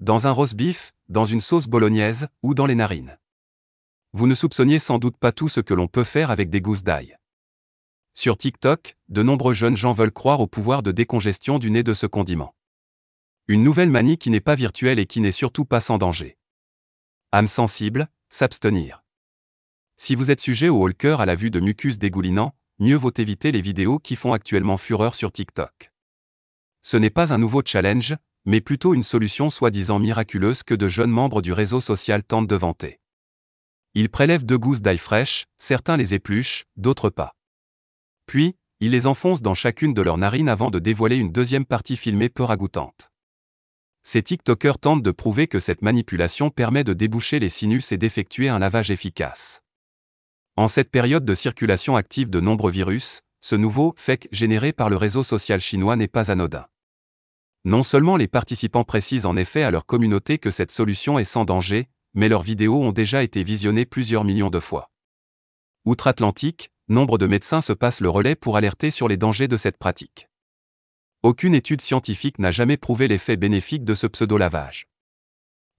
dans un roast beef, dans une sauce bolognaise ou dans les narines. Vous ne soupçonniez sans doute pas tout ce que l'on peut faire avec des gousses d'ail. Sur TikTok, de nombreux jeunes gens veulent croire au pouvoir de décongestion du nez de ce condiment. Une nouvelle manie qui n'est pas virtuelle et qui n'est surtout pas sans danger. Âme sensible, s'abstenir. Si vous êtes sujet au haut à la vue de mucus dégoulinant, mieux vaut éviter les vidéos qui font actuellement fureur sur TikTok. Ce n'est pas un nouveau challenge, mais plutôt une solution soi-disant miraculeuse que de jeunes membres du réseau social tentent de vanter. Ils prélèvent deux gousses d'ail fraîche, certains les épluchent, d'autres pas. Puis, ils les enfoncent dans chacune de leurs narines avant de dévoiler une deuxième partie filmée peu ragoûtante. Ces TikTokers tentent de prouver que cette manipulation permet de déboucher les sinus et d'effectuer un lavage efficace. En cette période de circulation active de nombreux virus, ce nouveau fake généré par le réseau social chinois n'est pas anodin. Non seulement les participants précisent en effet à leur communauté que cette solution est sans danger, mais leurs vidéos ont déjà été visionnées plusieurs millions de fois. Outre-Atlantique, nombre de médecins se passent le relais pour alerter sur les dangers de cette pratique. Aucune étude scientifique n'a jamais prouvé l'effet bénéfique de ce pseudo-lavage.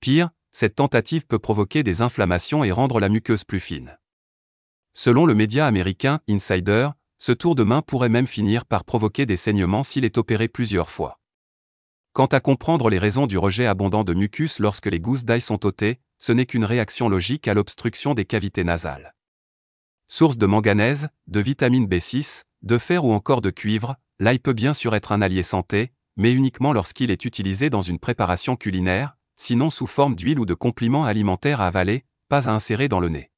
Pire, cette tentative peut provoquer des inflammations et rendre la muqueuse plus fine. Selon le média américain Insider, ce tour de main pourrait même finir par provoquer des saignements s'il est opéré plusieurs fois. Quant à comprendre les raisons du rejet abondant de mucus lorsque les gousses d'ail sont ôtées, ce n'est qu'une réaction logique à l'obstruction des cavités nasales. Source de manganèse, de vitamine B6, de fer ou encore de cuivre, l'ail peut bien sûr être un allié santé, mais uniquement lorsqu'il est utilisé dans une préparation culinaire, sinon sous forme d'huile ou de complément alimentaire à avaler, pas à insérer dans le nez.